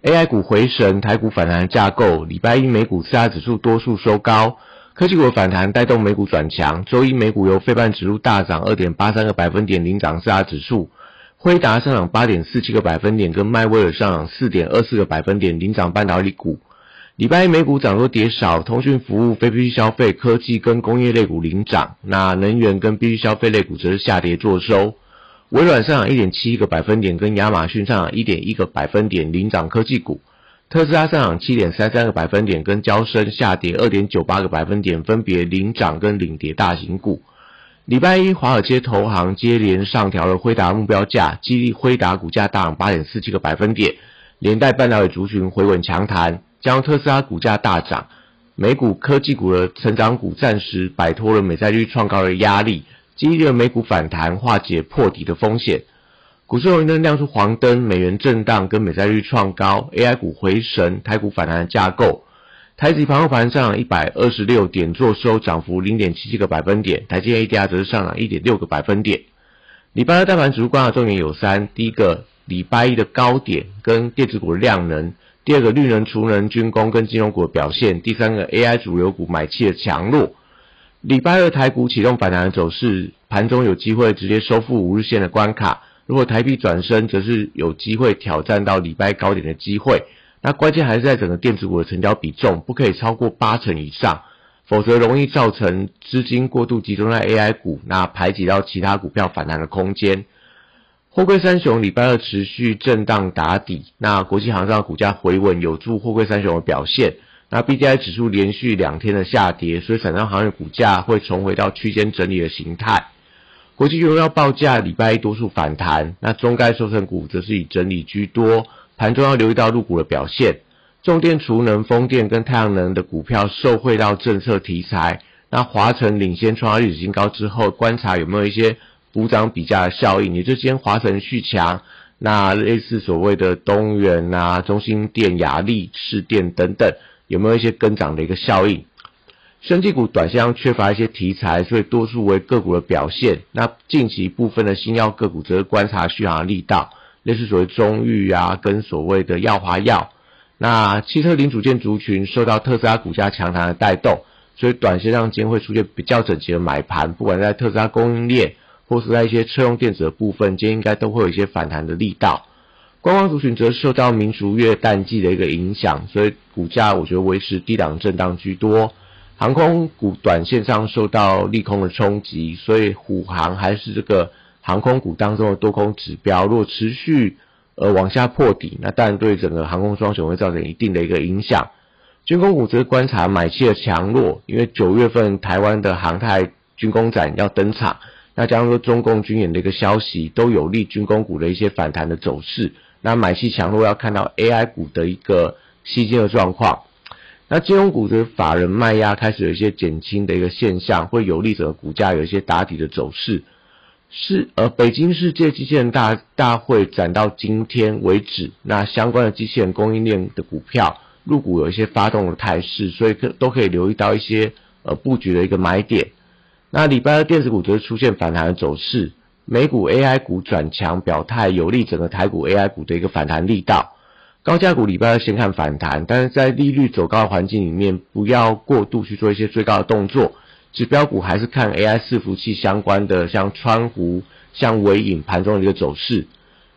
AI 股回神，台股反弹架构。礼拜一美股四大指数多数收高，科技股反弹带动美股转强。周一美股由非半指数大涨二点八三个百分点领涨四大指数，辉达上涨八点四七个百分点，跟迈威尔上涨四点二四个百分点领涨半导体股。礼拜一美股涨多跌少，通讯服务、非必需消费、科技跟工业类股领涨，那能源跟必需消费类股则是下跌作收。微软上涨一点七一个百分点，跟亚马逊上涨一点一个百分点领涨科技股；特斯拉上涨七点三三个百分点，跟交生下跌二点九八个百分点分别领涨跟领跌大型股。礼拜一，华尔街投行接连上调了辉达目标价，激励辉达股价大涨八点四七个百分点，连带半导体族群回稳强弹，将特斯拉股价大涨。美股科技股的成长股暂时摆脱了美债率创高的压力。激励了美股反弹，化解破底的风险。股市红灯亮出黄灯，美元震荡跟美债率创高，AI 股回神，台股反弹的架构。台指盘后盘上一百二十六点，做收涨幅零点七七个百分点。台积 ADR 则是上涨一点六个百分点。礼拜二大盘指数观察重点有三：第一个，礼拜一的高点跟电子股的量能；第二个，绿能、储能、军工跟金融股的表现；第三个，AI 主流股买气的强弱。礼拜二台股启动反弹的走势，盘中有机会直接收复五日线的关卡。如果台币转升，则是有机会挑战到礼拜高点的机会。那关键还是在整个电子股的成交比重不可以超过八成以上，否则容易造成资金过度集中在 AI 股，那排挤到其他股票反弹的空间。货柜三雄礼拜二持续震荡打底，那国际航商股价回稳，有助货柜三雄的表现。那 B D I 指数连续两天的下跌，所以散装行业股价会重回到区间整理的形态。国际原油报价礼拜一多数反弹，那中概收成股则是以整理居多，盘中要留意到入股的表现。重电、储能、风电跟太阳能的股票受惠到政策题材。那华晨领先创下历史新高之后，观察有没有一些补涨比价的效应，也就先华晨续强，那类似所谓的东元啊、中兴电、雅力士电等等。有没有一些跟涨的一个效应？生技股短线上缺乏一些题材，所以多数为个股的表现。那近期部分的新药个股则是观察续航力道，类似所谓中裕啊，跟所谓的药华药。那汽车零组件族群受到特斯拉股价强弹的带动，所以短线上间会出现比较整齐的买盘。不管在特斯拉供应链，或是在一些车用电子的部分，今天应该都会有一些反弹的力道。观光族群则受到民俗月淡季的一个影响，所以股价我觉得维持低档震荡居多。航空股短线上受到利空的冲击，所以虎航还是这个航空股当中的多空指标。如果持续呃往下破底，那当然对整个航空双雄会造成一定的一个影响。军工股则观察买气的强弱，因为九月份台湾的航太军工展要登场，那加上说中共军演的一个消息，都有利军工股的一些反弹的走势。那买气强弱要看到 AI 股的一个吸金的状况。那金融股的法人卖压开始有一些减轻的一个现象，会有利整个股价有一些打底的走势。是呃，北京世界机器人大大会展到今天为止，那相关的机器人供应链的股票入股有一些发动的态势，所以可都可以留意到一些呃布局的一个买点。那礼拜二电子股则是出现反弹的走势。美股 AI 股转强表态，有利整个台股 AI 股的一个反弹力道。高价股礼拜二先看反弹，但是在利率走高的环境里面，不要过度去做一些最高的动作。指标股还是看 AI 伺服器相关的，像川湖、像伟影盘中的一个走势。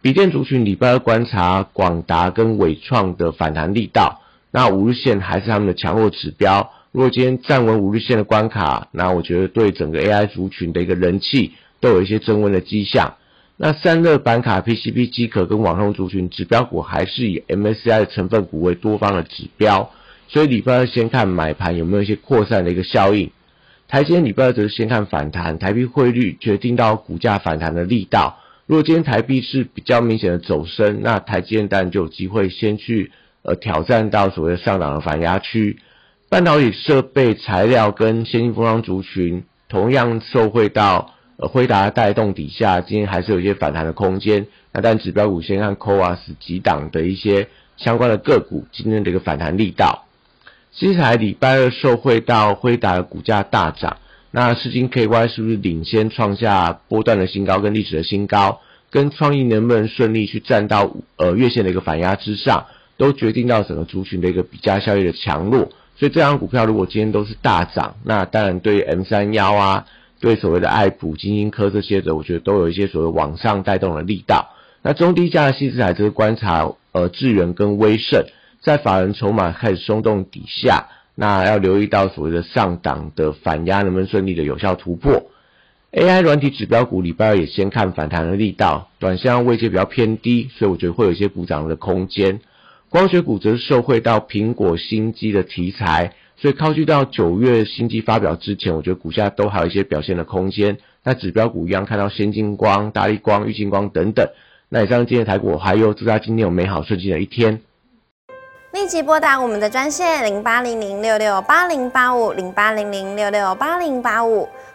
笔电族群礼拜二观察广达跟伟创的反弹力道，那五日线还是他们的强弱指标。如果今天站稳五日线的关卡，那我觉得对整个 AI 族群的一个人气。都有一些增温的迹象。那散热板卡、PCB 机壳跟网通族群指标股还是以 MSCI 的成分股为多方的指标，所以礼拜二先看买盘有没有一些扩散的一个效应。台积电礼拜二则是先看反弹，台币汇率决定到股价反弹的力道。如果今天台币是比较明显的走升，那台积电当然就有机会先去呃挑战到所谓的上涨的反压区。半导体设备材料跟先进封装族群同样受惠到呃辉达带动底下，今天还是有一些反弹的空间。那但指标股先看 c o a s 几档的一些相关的个股今天的一个反弹力道。西材礼拜二受惠到辉达的股价大涨，那世金 KY 是不是领先创下波段的新高跟历史的新高？跟创意能不能顺利去站到呃月线的一个反压之上，都决定到整个族群的一个比价效益的强弱。所以这张股票如果今天都是大涨，那当然对 M 三幺啊，对所谓的爱普、金鹰科这些的，我觉得都有一些所谓往上带动的力道。那中低价的细资海则是观察呃智源跟威盛。在法人筹码开始松动底下，那要留意到所谓的上档的反压能不能顺利的有效突破。AI 软体指标股礼拜二也先看反弹的力道，短线位阶比较偏低，所以我觉得会有一些补涨的空间。光学股则是受惠到苹果新机的题材，所以靠近到九月新机发表之前，我觉得股价都还有一些表现的空间。那指标股一样看到先进光、大力光、玉金光等等。那以上今天台股还有祝大家今天有美好顺境的一天。立即拨打我们的专线零八零零六六八零八五零八零零六六八零八五